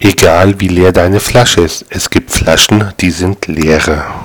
Egal wie leer deine Flasche ist, es gibt Flaschen, die sind leerer.